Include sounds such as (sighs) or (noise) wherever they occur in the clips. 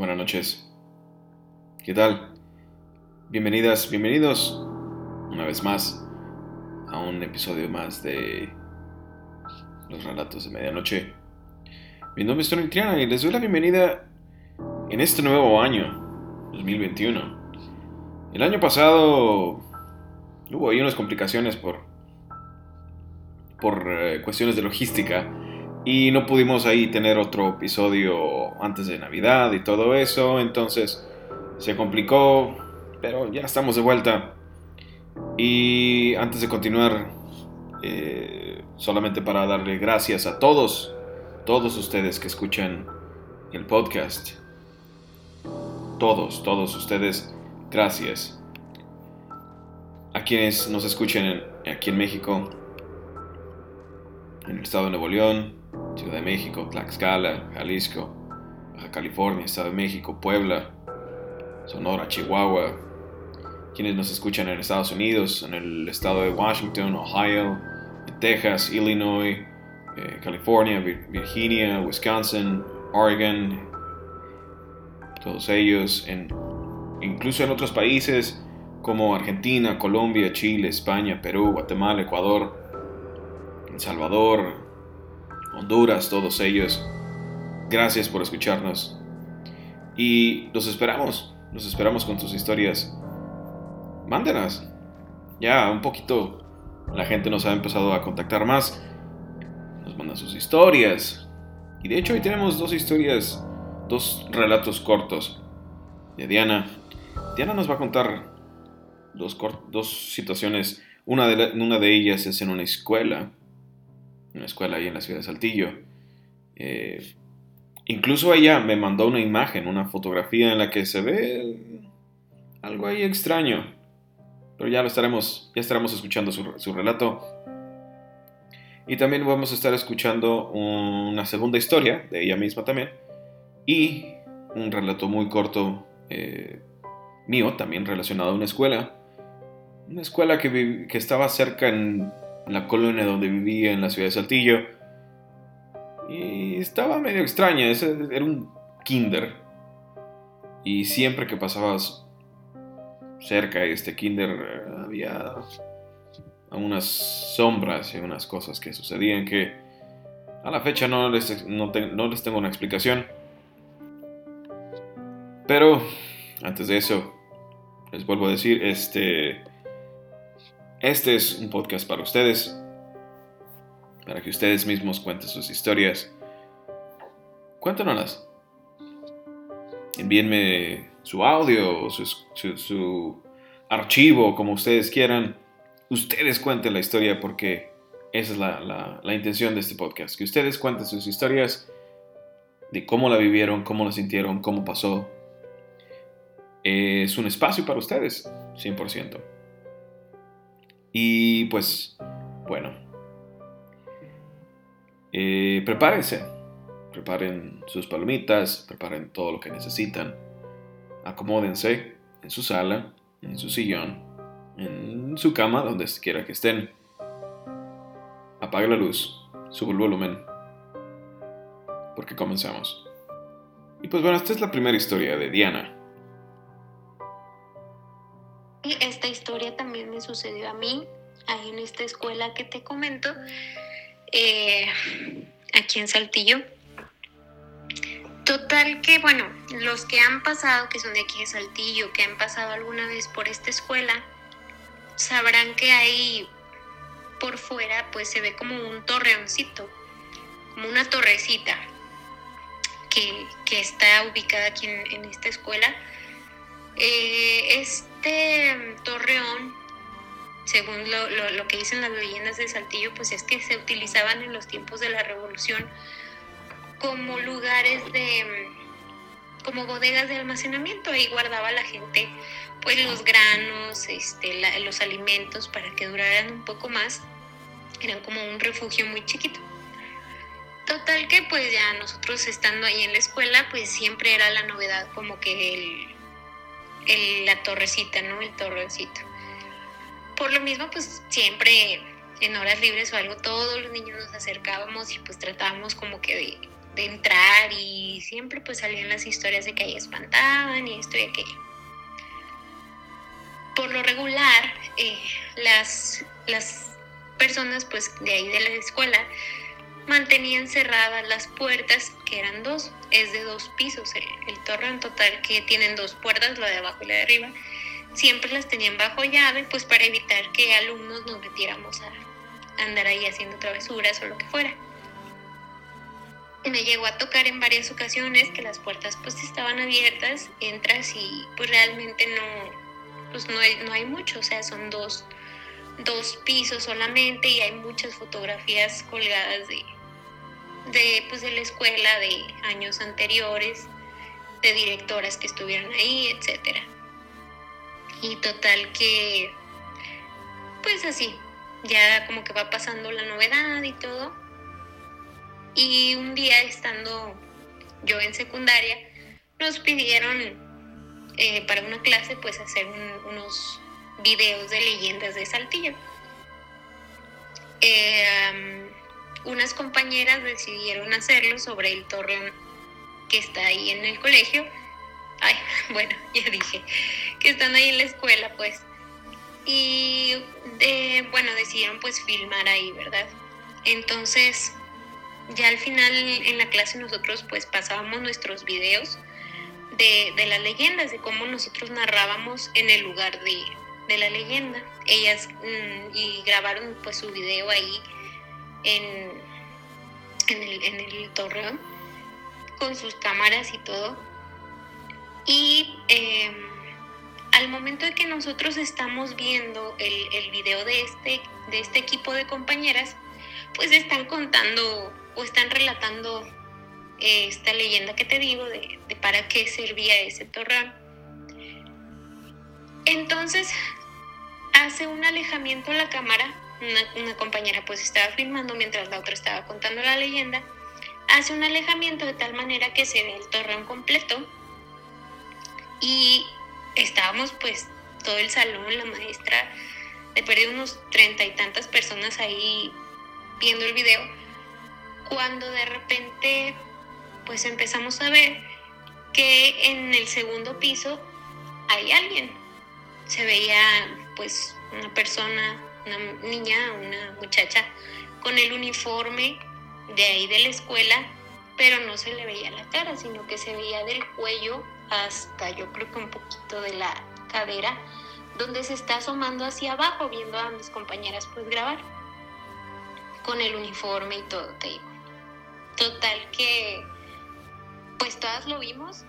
buenas noches. ¿Qué tal? Bienvenidas, bienvenidos una vez más a un episodio más de Los Relatos de Medianoche. Mi nombre es Tony Triana y les doy la bienvenida en este nuevo año, 2021. El año pasado hubo ahí unas complicaciones por, por eh, cuestiones de logística y no pudimos ahí tener otro episodio antes de Navidad y todo eso, entonces se complicó, pero ya estamos de vuelta. Y antes de continuar, eh, solamente para darle gracias a todos, todos ustedes que escuchan el podcast. Todos, todos ustedes, gracias. A quienes nos escuchen aquí en México, en el estado de Nuevo León, Ciudad de México, Tlaxcala, Jalisco, Baja California, Estado de México, Puebla, Sonora, Chihuahua, quienes nos escuchan en Estados Unidos, en el estado de Washington, Ohio, Texas, Illinois, eh, California, Virginia, Wisconsin, Oregon, todos ellos, incluso en otros países como Argentina, Colombia, Chile, España, Perú, Guatemala, Ecuador, El Salvador, Honduras, todos ellos. Gracias por escucharnos. Y los esperamos, los esperamos con sus historias. Mándenas. Ya un poquito la gente nos ha empezado a contactar más. Nos mandan sus historias. Y de hecho hoy tenemos dos historias, dos relatos cortos de Diana. Diana nos va a contar dos, dos situaciones. Una de, una de ellas es en una escuela una escuela ahí en la ciudad de Saltillo. Eh, incluso ella me mandó una imagen, una fotografía en la que se ve algo ahí extraño. Pero ya lo estaremos, ya estaremos escuchando su, relato. Y también vamos a estar escuchando una segunda historia de ella misma también. Y un relato muy corto eh, mío, también relacionado a una escuela. Una escuela que, que estaba cerca en la colonia donde vivía en la ciudad de Saltillo. Y estaba medio extraña, era un kinder. Y siempre que pasabas cerca de este kinder había unas sombras y unas cosas que sucedían que a la fecha no les, no les tengo una explicación. Pero antes de eso, les vuelvo a decir, este este es un podcast para ustedes, para que ustedes mismos cuenten sus historias. Cuéntanoslas. Envíenme su audio o su, archivo, como ustedes quieran. Ustedes cuenten la historia porque esa es la, la intención de este podcast. Que ustedes cuenten sus historias de cómo la vivieron, cómo la sintieron, cómo pasó. Es un espacio para ustedes, 100%. Y pues, bueno, eh, prepárense, preparen sus palomitas, preparen todo lo que necesitan, acomódense en su sala, en su sillón, en su cama, donde quiera que estén. Apague la luz, suba el volumen, porque comenzamos. Y pues bueno, esta es la primera historia de Diana. También me sucedió a mí, ahí en esta escuela que te comento, eh, aquí en Saltillo. Total que, bueno, los que han pasado, que son de aquí de Saltillo, que han pasado alguna vez por esta escuela, sabrán que ahí por fuera pues se ve como un torreoncito, como una torrecita que, está ubicada aquí en, esta escuela. Eh, este torreón, según lo, que dicen las leyendas de Saltillo, pues es que se utilizaban en los tiempos de la revolución como lugares de como bodegas de almacenamiento, ahí guardaba la gente pues los granos, este, los alimentos para que duraran un poco más, eran como un refugio muy chiquito. Total que pues ya nosotros estando ahí en la escuela pues siempre era la novedad como que el, la torrecita, ¿no? El torrencito. Por lo mismo, pues siempre en horas libres o algo, todos los niños nos acercábamos y pues tratábamos como que de entrar y siempre pues salían las historias de que ahí espantaban y esto y aquello. Por lo regular, eh, las, las personas pues de ahí de la escuela mantenían cerradas las puertas, que eran dos, es de dos pisos el, el torre en total, que tienen dos puertas, la de abajo y la de arriba. Siempre las tenían bajo llave, pues para evitar que alumnos nos metiéramos a andar ahí haciendo travesuras o lo que fuera me llegó a tocar en varias ocasiones que las puertas pues estaban abiertas, entras y pues realmente no, pues no hay, no hay mucho, o sea, son dos, dos pisos solamente y hay muchas fotografías colgadas de, de, pues de la escuela de años anteriores, de directoras que estuvieron ahí, etcétera. Y total que, pues así, ya como que va pasando la novedad y todo y un día estando yo en secundaria, nos pidieron eh, para una clase pues hacer unos videos de leyendas de Saltillo. Eh, unas compañeras decidieron hacerlo sobre el torreón que está ahí en el colegio. Ay, (laughs) bueno, (laughs) ya dije, que están ahí en la escuela pues. Y eh, bueno, decidieron pues filmar ahí, ¿verdad? Entonces ya al final en la clase nosotros pues pasábamos nuestros videos de, las leyendas, de cómo nosotros narrábamos en el lugar de, la leyenda. Ellas mm, y grabaron pues su video ahí en, en, el, torreón con sus cámaras y todo. Y em, al momento de que nosotros estamos viendo el, el video de este, de este equipo de compañeras, pues están contando o están relatando eh, esta leyenda que te digo de, para qué servía ese torreón. Entonces hace un alejamiento la cámara, una, compañera pues estaba filmando mientras la otra estaba contando la leyenda, hace un alejamiento de tal manera que se ve el torreón completo y estábamos pues todo el salón, la maestra, de perdido unos treinta y tantas personas ahí viendo el video cuando de repente pues empezamos a ver que en el segundo piso hay alguien. Se veía pues una persona, una niña, una muchacha con el uniforme de ahí de la escuela, pero no se le veía la cara, sino que se veía del cuello hasta yo creo que un poquito de la cadera, donde se está asomando hacia abajo viendo a mis compañeras pues grabar con el uniforme y todo, te digo. Total que, pues todas lo vimos,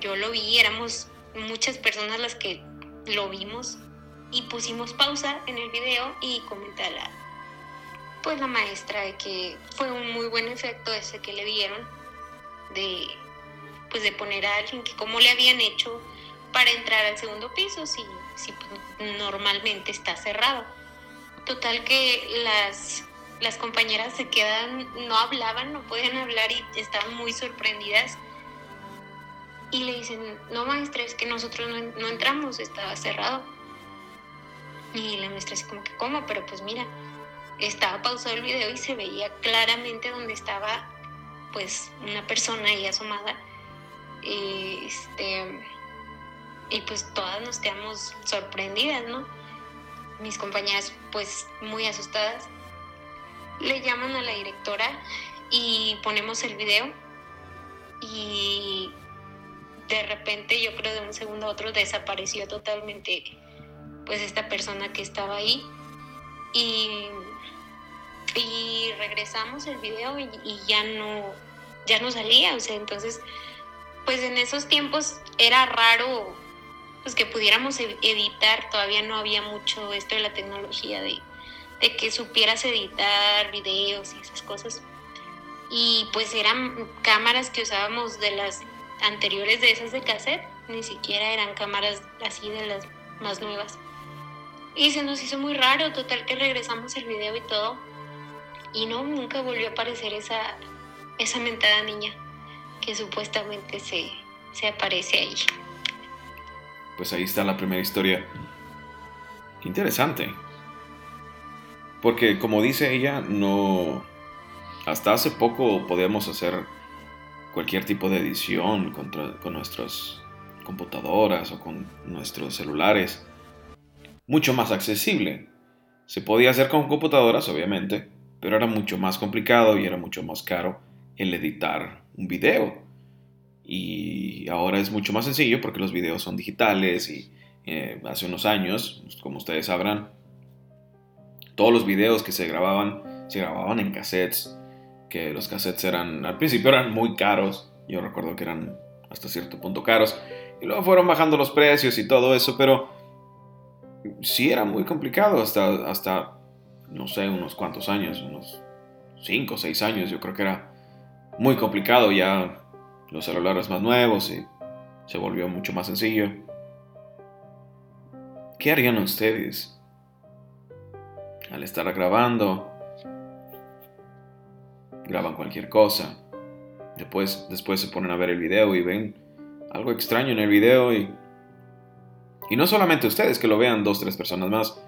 yo lo vi, éramos muchas personas las que lo vimos y pusimos pausa en el video y comenté a la, pues la maestra de que fue un muy buen efecto ese que le vieron de, pues de poner a alguien que cómo le habían hecho para entrar al segundo piso si, si normalmente está cerrado. Total que las las compañeras se quedan, no hablaban, no podían hablar y estaban muy sorprendidas. Y le dicen, no maestra, es que nosotros no, entramos, estaba cerrado. Y la maestra así como que, ¿cómo? Pero pues mira, estaba pausado el video y se veía claramente donde estaba pues una persona ahí asomada. Este, y pues todas nos quedamos sorprendidas, ¿no? Mis compañeras pues muy asustadas le llaman a la directora y ponemos el video y de repente yo creo de un segundo a otro desapareció totalmente pues esta persona que estaba ahí y, y regresamos el video y, ya no ya no salía o sea entonces pues en esos tiempos era raro pues que pudiéramos editar todavía no había mucho esto de la tecnología de de que supieras editar videos y esas cosas. Y pues eran cámaras que usábamos de las anteriores de esas de cassette, ni siquiera eran cámaras así de las más nuevas. Y se nos hizo muy raro, total que regresamos el video y todo. Y no, nunca volvió a aparecer esa, esa mentada niña que supuestamente se, se aparece ahí. Pues ahí está la primera historia. Interesante. Porque como dice ella, no... Hasta hace poco podíamos hacer cualquier tipo de edición con, con nuestras computadoras o con nuestros celulares mucho más accesible. Se podía hacer con computadoras, obviamente, pero era mucho más complicado y era mucho más caro el editar un video. Y ahora es mucho más sencillo porque los videos son digitales y eh, hace unos años, como ustedes sabrán, todos los videos que se grababan se grababan en cassettes, que los cassettes eran, al principio eran muy caros, yo recuerdo que eran hasta cierto punto caros, y luego fueron bajando los precios y todo eso, pero sí era muy complicado hasta, hasta no sé, unos cuantos años, unos 5 o 6 años, yo creo que era muy complicado ya los celulares más nuevos y se volvió mucho más sencillo. ¿Qué harían ustedes al estar grabando? Graban cualquier cosa. Después, después se ponen a ver el video y ven algo extraño en el video y y no solamente ustedes, que lo vean dos, tres personas más.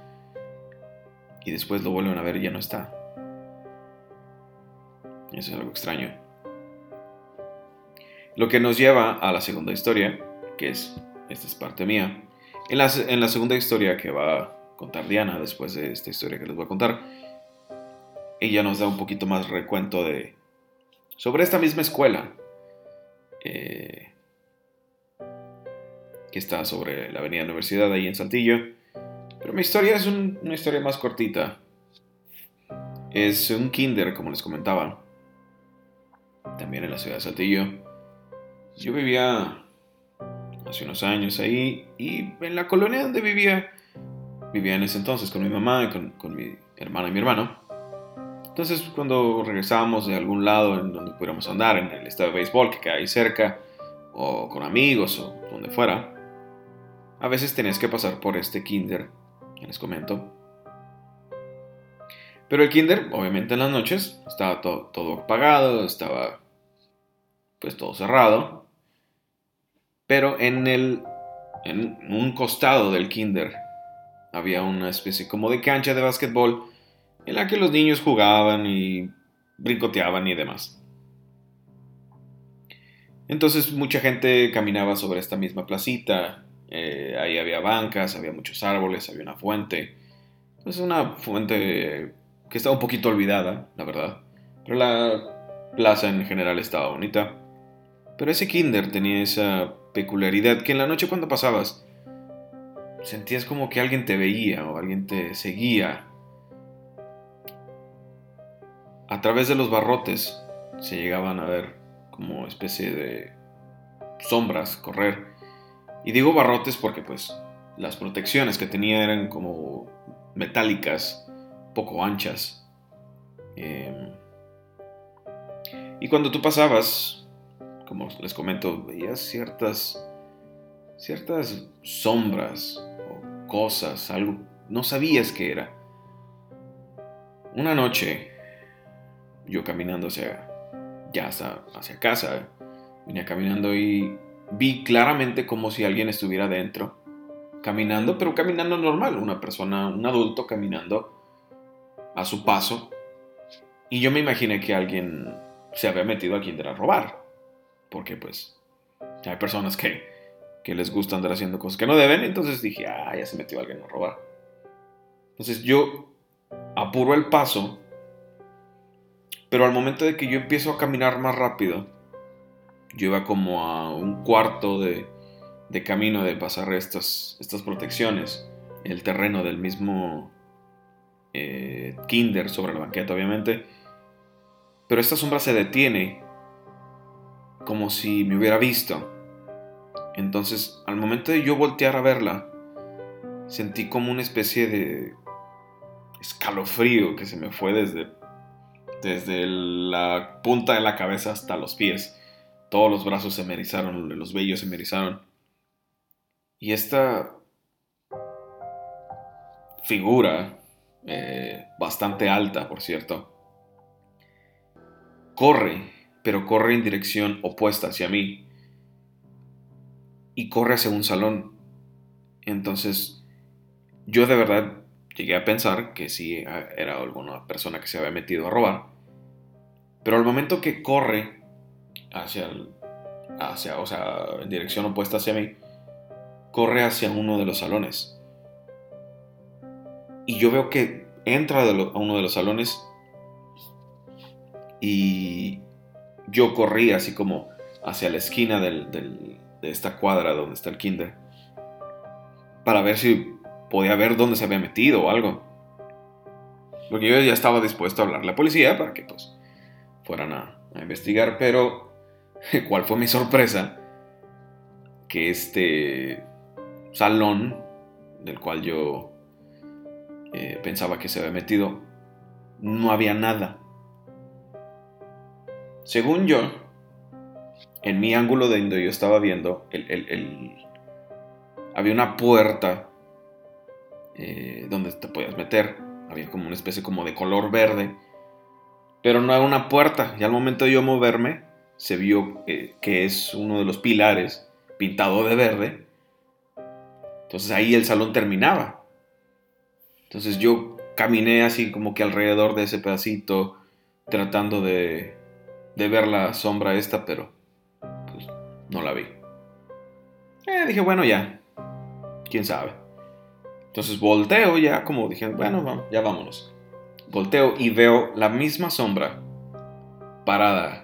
Y después lo vuelven a ver y ya no está. Eso es algo extraño. Lo que nos lleva a la segunda historia, que es, esta es parte mía. En la, en la segunda historia que va a contar Diana, después de esta historia que les voy a contar, ella nos da un poquito más recuento de... sobre esta misma escuela. Eh, que está sobre la Avenida Universidad ahí en Saltillo. Pero mi historia es una historia más cortita. Es un kinder, como les comentaba. También en la ciudad de Saltillo. Yo vivía hace unos años ahí y en la colonia donde vivía, vivía en ese entonces con mi mamá y con, mi hermana y mi hermano. Entonces cuando regresábamos de algún lado en donde pudiéramos andar, en el estadio de béisbol que queda ahí cerca, o con amigos o donde fuera, a veces tenías que pasar por este kinder que les comento. Pero el kinder, obviamente en las noches, estaba todo, apagado, estaba pues todo cerrado. Pero en el en un costado del kinder había una especie como de cancha de básquetbol en la que los niños jugaban y brincoteaban y demás. Entonces mucha gente caminaba sobre esta misma placita eh, ahí había bancas, había muchos árboles, había una fuente. Es una fuente que estaba un poquito olvidada, la verdad. Pero la plaza en general estaba bonita. Pero ese kinder tenía esa peculiaridad que en la noche cuando pasabas sentías como que alguien te veía o alguien te seguía. A través de los barrotes se llegaban a ver como especie de sombras correr y digo barrotes porque pues las protecciones que tenía eran como metálicas, poco anchas. Em, y cuando tú pasabas, como les comento, veías ciertas, ciertas sombras o cosas, algo, no sabías qué era. Una noche, yo caminando hacia, ya hasta hacia casa, venía caminando y vi claramente como si alguien estuviera dentro, caminando, pero caminando normal, una persona, un adulto caminando a su paso. Y yo me imaginé que alguien se había metido aquí a robar, porque pues hay personas que, que les gusta andar haciendo cosas que no deben, entonces dije, ah, ya se metió alguien a robar. Entonces yo apuro el paso, pero al momento de que yo empiezo a caminar más rápido, yo iba como a un cuarto de, camino de pasar estas, estas protecciones. El terreno del mismo eh, Kinder sobre la banqueta, obviamente. Pero esta sombra se detiene como si me hubiera visto. Entonces, al momento de yo voltear a verla, sentí como una especie de escalofrío que se me fue desde, desde la punta de la cabeza hasta los pies. Todos los brazos se me erizaron, los vellos se me erizaron. Y esta figura, eh, bastante alta, por cierto, corre, pero corre en dirección opuesta hacia mí. Y corre hacia un salón. Entonces, yo de verdad llegué a pensar que sí era alguna persona que se había metido a robar. Pero al momento que corre hacia, hacia, o sea, en dirección opuesta hacia mí, corre hacia uno de los salones. Y yo veo que entra a uno de los salones y yo corrí así como hacia la esquina de esta cuadra donde está el kinder para ver si podía ver dónde se había metido o algo. Porque yo ya estaba dispuesto a hablar a la policía para que pues fueran a, investigar, pero (laughs) ¿cuál fue mi sorpresa? Que este salón del cual yo eh, pensaba que se había metido, no había nada. Según yo, en mi ángulo de donde yo estaba viendo, había una puerta eh, donde te podías meter. Había como una especie como de color verde. Pero no era una puerta. Y al momento de yo moverme, se vio eh, que es uno de los pilares pintado de verde. Entonces ahí el salón terminaba. Entonces yo caminé así como que alrededor de ese pedacito, tratando de, de ver la sombra esta, pero pues, no la vi. Eh, dije, bueno, ya, quién sabe. Entonces volteo ya, como dije, bueno, ya vámonos. Volteo y veo la misma sombra parada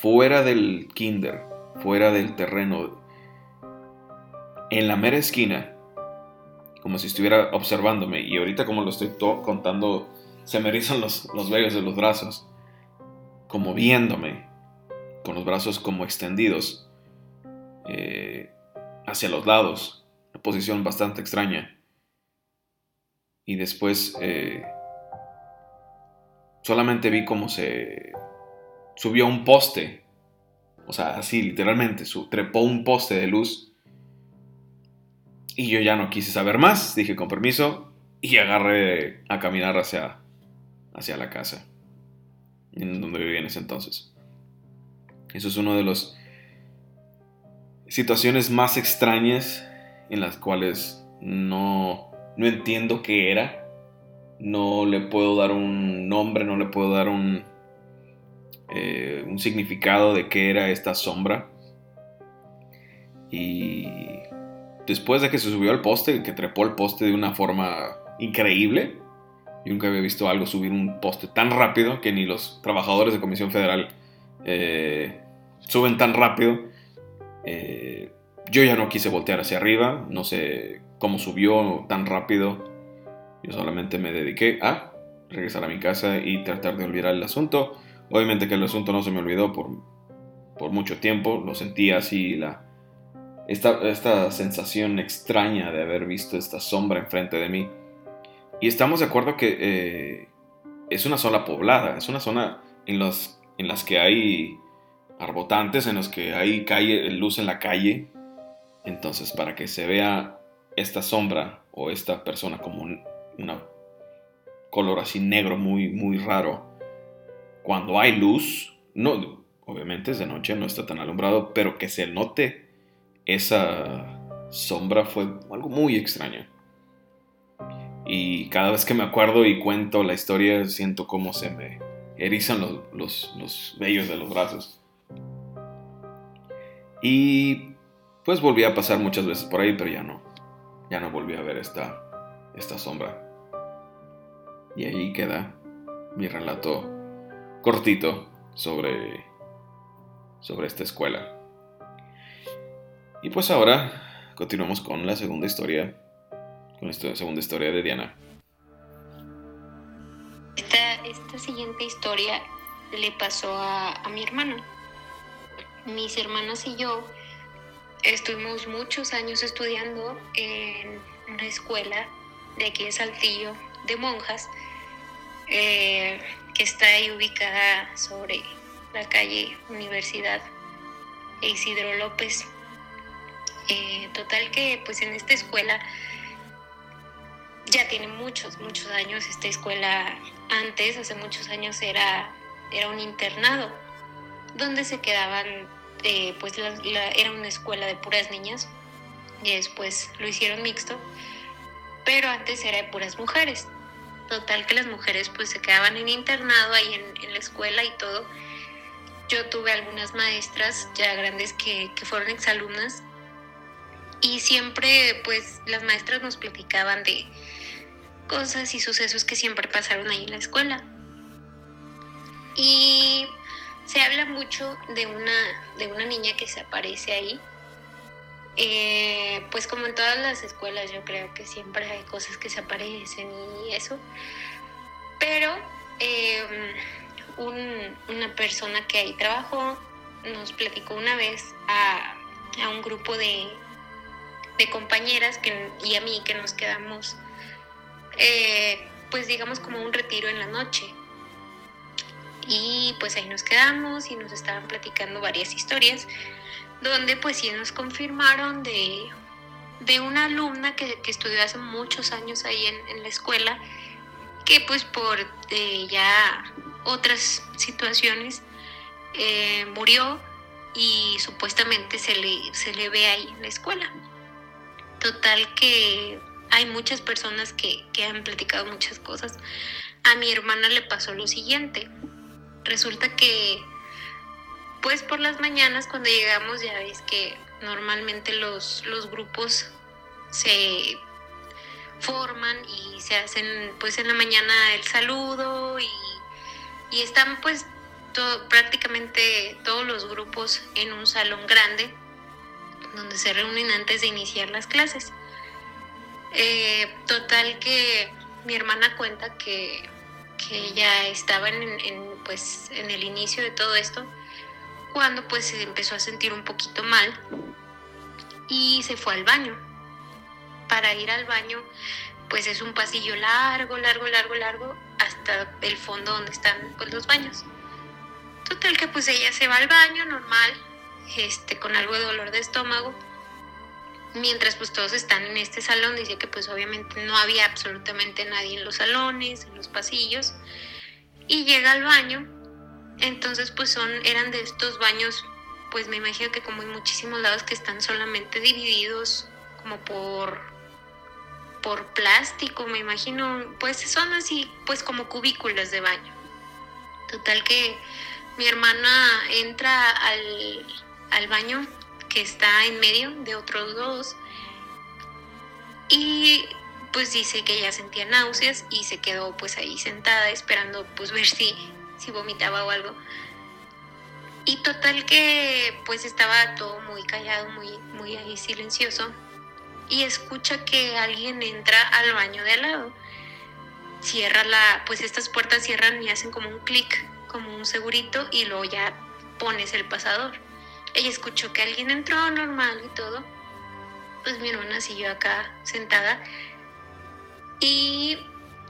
fuera del kinder, fuera del terreno, en la mera esquina, como si estuviera observándome. Y ahorita como lo estoy contando, se me erizan los, los vellos de los brazos, como viéndome, con los brazos como extendidos eh, hacia los lados, una posición bastante extraña. Y después eh, solamente vi cómo se subió a un poste, o sea, así literalmente, su, trepó un poste de luz y yo ya no quise saber más, dije con permiso y agarré a caminar hacia, hacia la casa, en donde vivía en ese entonces. Eso es una de las situaciones más extrañas en las cuales no, no entiendo qué era. No le puedo dar un nombre, no le puedo dar un, eh, un significado de qué era esta sombra. Y después de que se subió al poste, que trepó el poste de una forma increíble, yo nunca había visto algo subir un poste tan rápido que ni los trabajadores de Comisión Federal eh, suben tan rápido. Eh, yo ya no quise voltear hacia arriba, no sé cómo subió tan rápido. Yo solamente me dediqué a regresar a mi casa y tratar de olvidar el asunto. Obviamente que el asunto no se me olvidó por, por mucho tiempo, lo sentía así la, esta, sensación extraña de haber visto esta sombra enfrente de mí. Y estamos de acuerdo que eh, es una zona poblada, es una zona en, los, en las que hay arbotantes, en los que hay calle, luz en la calle. Entonces, para que se vea esta sombra o esta persona como un una color así negro muy, muy raro, cuando hay luz, no, obviamente es de noche, no está tan alumbrado, pero que se note esa sombra fue algo muy extraño. Y cada vez que me acuerdo y cuento la historia, siento como se me erizan los, los, vellos de los brazos. Y pues volví a pasar muchas veces por ahí, pero ya no. Ya no volví a ver esta, esta sombra. Y ahí queda mi relato cortito sobre, sobre esta escuela. Y pues ahora continuamos con la segunda historia, con la segunda historia de Diana. Esta, siguiente historia le pasó a, a mi hermana. Mis hermanas y yo estuvimos muchos años estudiando en una escuela de aquí de Saltillo, de monjas, eh, que está ahí ubicada sobre la calle Universidad Isidro López. Eh, total que pues en esta escuela ya tiene muchos, muchos años. Esta escuela antes, hace muchos años, era, era un internado donde se quedaban, eh, pues era una escuela de puras niñas y después lo hicieron mixto, pero antes era de puras mujeres. Total que las mujeres pues se quedaban en internado ahí en, la escuela y todo. yo tuve algunas maestras ya grandes que, que fueron exalumnas y siempre pues las maestras nos platicaban de cosas y sucesos que siempre pasaron ahí en la escuela. Y se habla mucho de una, de una niña que se aparece ahí. Eh, pues como en todas las escuelas yo creo que siempre hay cosas que se aparecen y eso. Pero em, una persona que ahí trabajó nos platicó una vez a, un grupo de, compañeras que, y a mí que nos quedamos, eh, pues digamos como un retiro en la noche. Y pues ahí nos quedamos y nos estaban platicando varias historias, donde pues sí nos confirmaron de, una alumna que, estudió hace muchos años ahí en, la escuela, que pues por eh, ya otras situaciones eh, murió y supuestamente se le, se le ve ahí en la escuela. Total que hay muchas personas que, que han platicado muchas cosas. A mi hermana le pasó lo siguiente. Resulta que, pues por las mañanas cuando llegamos ya ves que normalmente los, los grupos se forman y se hacen pues en la mañana el saludo y, y están pues prácticamente todos los grupos en un salón grande donde se reúnen antes de iniciar las clases. Eh, total que mi hermana cuenta que, que ella estaba en, pues, en el inicio de todo esto cuando pues se empezó a sentir un poquito mal y se fue al baño. Para ir al baño pues es un pasillo largo, largo, largo, largo hasta el fondo donde están pues, los baños. Total que pues ella se va al baño normal, este, con algo de dolor de estómago. Mientras pues todos están en este salón, dice que pues obviamente no había absolutamente nadie en los salones, en los pasillos. Y llega al baño, entonces pues son, eran de estos baños, pues me imagino que como en muchísimos lados que están solamente divididos como por por plástico, me imagino, pues son así, pues como cubículos de baño. Total que mi hermana entra al, al baño que está en medio de otros dos y pues dice que ella sentía náuseas y se quedó pues ahí sentada esperando pues ver si, si vomitaba o algo. Y total que pues estaba todo muy callado, muy, muy ahí silencioso y escucha que alguien entra al baño de al lado. Cierra la, pues estas puertas cierran y hacen como un clic, como un segurito y luego ya pones el pasador. Ella escuchó que alguien entró normal y todo. Pues mi hermana siguió acá sentada y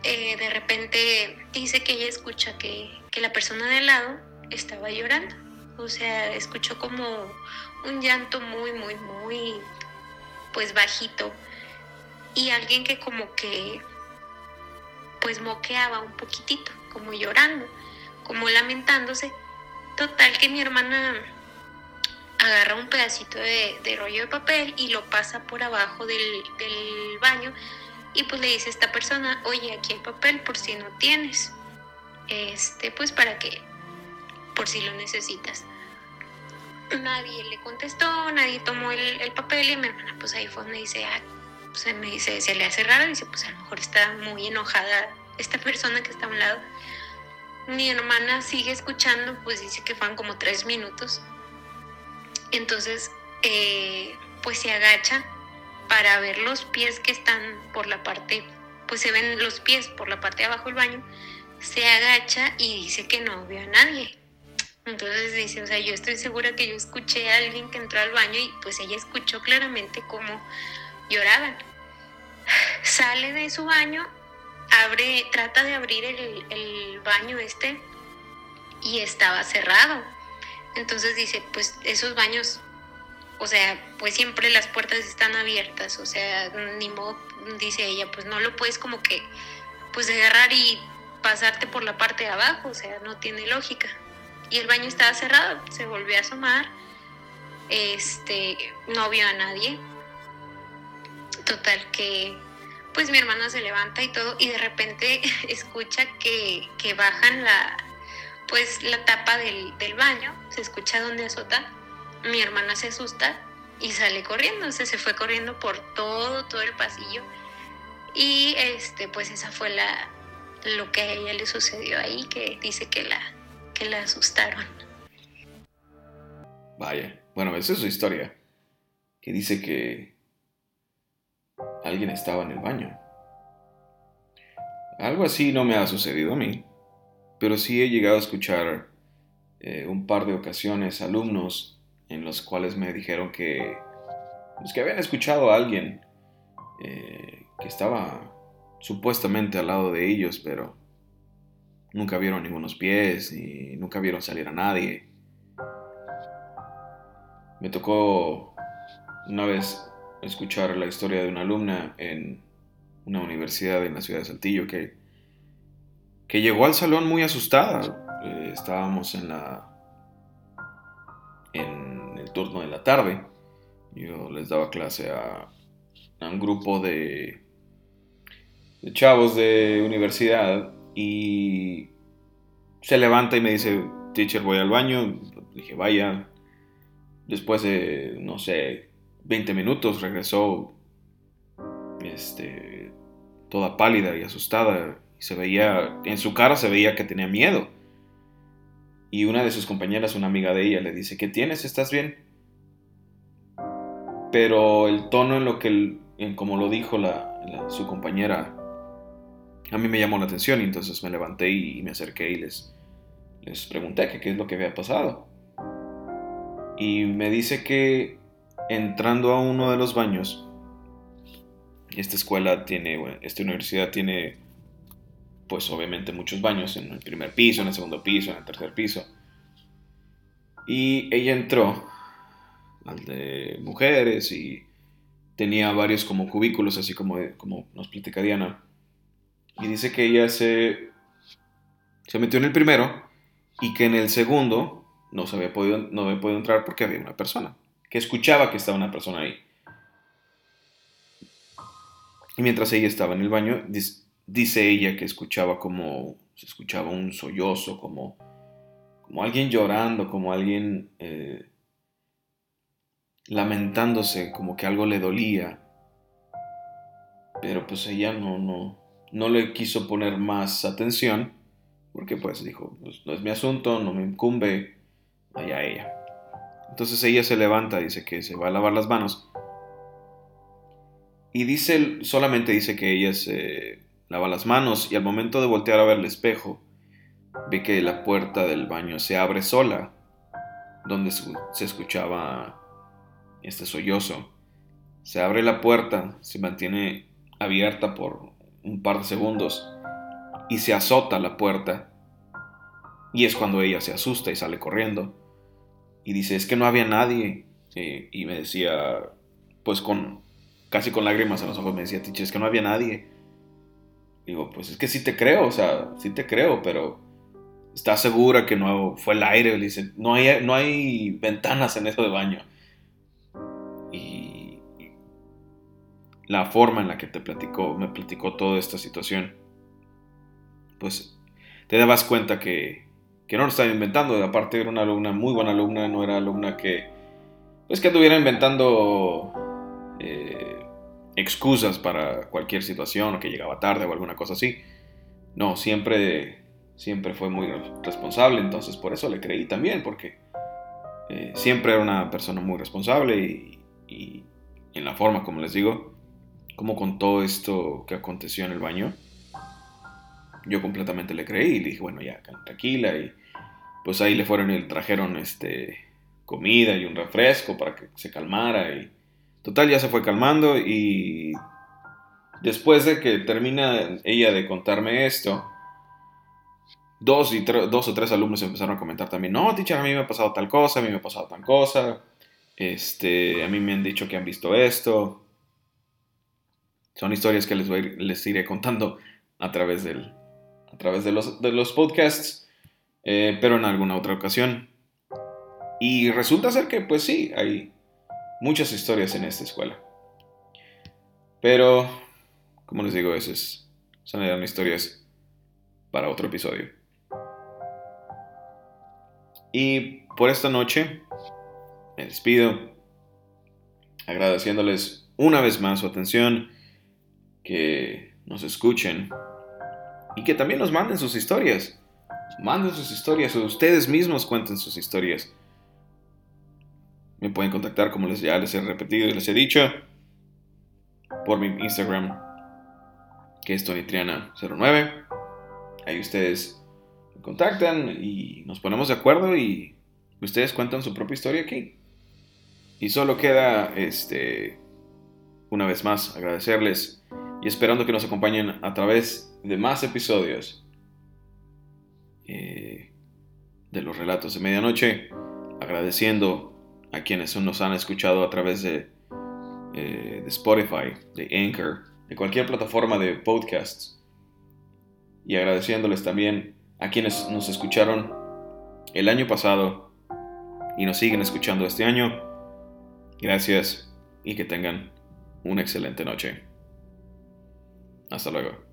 eh, de repente dice que ella escucha que, que la persona de al lado estaba llorando. O sea, escuchó como un llanto muy, muy, muy pues bajito y alguien que como que pues moqueaba un poquitito, como llorando, como lamentándose. Total que mi hermana agarra un pedacito de, rollo de papel y lo pasa por abajo del, del, baño y pues le dice a esta persona, oye, aquí hay papel por si no tienes, este, pues para que, por si lo necesitas nadie le contestó, nadie tomó el, papel y mi hermana pues ahí fue donde dice, ah, me dice, se le hace raro, dice, pues a lo mejor está muy enojada esta persona que está a un lado. Mi hermana sigue escuchando, pues dice que fueron como tres minutos. Entonces, eh, pues se agacha para ver los pies que están por la parte, pues se ven los pies por la parte de abajo del baño. Se agacha y dice que no vio a nadie, entonces dice, o sea, yo estoy segura que yo escuché a alguien que entró al baño y pues ella escuchó claramente cómo lloraban. (sighs) Sale de su baño, abre, trata de abrir el, el baño este y estaba cerrado. Entonces dice, pues esos baños, o sea, pues siempre las puertas están abiertas, o sea, ni modo, dice ella, pues no lo puedes como que, pues agarrar y pasarte por la parte de abajo, o sea, no tiene lógica y el baño estaba cerrado. Se volvió a asomar, este, no vio a nadie. Total que, pues mi hermana se levanta y todo, y de repente (laughs) escucha que, bajan la, pues la tapa del, del baño, se escucha donde azota, mi hermana se asusta y sale corriendo, o sea, se fue corriendo por todo, todo el pasillo. Y este, pues esa fue la lo que a ella le sucedió ahí, que dice que la, que la asustaron. Vaya, bueno, esa es su historia, que dice que alguien estaba en el baño. Algo así no me ha sucedido a mí, pero sí he llegado a escuchar eh, un par de ocasiones alumnos en los cuales me dijeron que, pues, que habían escuchado a alguien eh, que estaba supuestamente al lado de ellos, pero nunca vieron ningunos pies y nunca vieron salir a nadie. Me tocó una vez escuchar la historia de una alumna en una universidad en la ciudad de Saltillo que, que llegó al salón muy asustada. Eh, estábamos en la en el turno de la tarde. Yo les daba clase a, un grupo de chavos de universidad y se levanta y me dice, teacher, voy al baño. dije, vaya. Después de, no sé, 20 minutos regresó este, toda pálida y asustada. Se veía, en su cara se veía que tenía miedo. Y una de sus compañeras, una amiga de ella, le dice, ¿qué tienes? ¿Estás bien? Pero el tono en lo que, en como lo dijo la, su compañera, a mí me llamó la atención y entonces me levanté y, me acerqué y les, les pregunté qué es lo que había pasado. Y me dice que entrando a uno de los baños, esta escuela tiene, esta universidad tiene, pues obviamente muchos baños en el primer piso, en el segundo piso, en el tercer piso. Y ella entró al de mujeres y tenía varios como cubículos, así como, como nos platica Diana. Y dice que ella se, se metió en el primero y que en el segundo no, se había podido, no había podido entrar porque había una persona, que escuchaba que estaba una persona ahí. Y mientras ella estaba en el baño, dice ella que escuchaba como, se escuchaba un sollozo, como, como alguien llorando, como alguien eh, lamentándose, como que algo le dolía. Pero pues ella no, no, no le quiso poner más atención, porque pues dijo, pues, no es mi asunto, no me incumbe, allá ella. Entonces ella se levanta, dice que se va a lavar las manos y dice, solamente dice que ella se lava las manos y al momento de voltear a ver el espejo, ve que la puerta del baño se abre sola, donde se escuchaba este sollozo. Se abre la puerta, se mantiene abierta por un par de segundos y se azota la puerta. Y es cuando ella se asusta y sale corriendo. Y dice, es que no había nadie. Y me decía, pues con casi con lágrimas en los ojos, me decía, Tiche, es que no había nadie. Digo, pues es que sí te creo, o sea, sí te creo, pero ¿estás segura que no fue el aire? Le dice, no hay, no hay ventanas en eso de baño. La forma en la que te platicó, me platicó toda esta situación, pues te dabas cuenta que, que no lo estaba inventando. Aparte era una alumna, muy buena alumna, no era alumna que, pues que estuviera inventando eh, excusas para cualquier situación o que llegaba tarde o alguna cosa así. No, siempre, siempre fue muy responsable, entonces por eso le creí también, porque eh, siempre era una persona muy responsable y, en la forma, como les digo, como con todo esto que aconteció en el baño, yo completamente le creí y le dije, bueno, ya, tranquila y pues ahí le fueron y le trajeron este comida y un refresco para que se calmara y Total, ya se fue calmando y después de que termina ella de contarme esto, dos, y dos o tres alumnos empezaron a comentar también, no, teacher, a mí me ha pasado tal cosa, a mí me ha pasado tal cosa, este, a mí me han dicho que han visto esto. Son historias que les, voy, les iré contando a través, del, a través de, los, de los podcasts, eh, pero en alguna otra ocasión. Y resulta ser que, pues sí, hay, muchas historias en esta escuela. Pero, como les digo, esas son eran historias para otro episodio. Y por esta noche me despido agradeciéndoles una vez más su atención, que nos escuchen y que también nos manden sus historias. Manden sus historias o ustedes mismos cuenten sus historias. Me pueden contactar como les ya les he repetido y les he dicho por mi Instagram que es tonytriana09. Ahí ustedes contactan y nos ponemos de acuerdo y ustedes cuentan su propia historia aquí. Y solo queda este una vez más agradecerles y esperando que nos acompañen a través de más episodios eh, de los relatos de medianoche, agradeciendo a quienes nos han escuchado a través eh, de Spotify, de Anchor, de cualquier plataforma de podcasts, y agradeciéndoles también a quienes nos escucharon el año pasado y nos siguen escuchando este año. Gracias y que tengan una excelente noche. Hasta luego.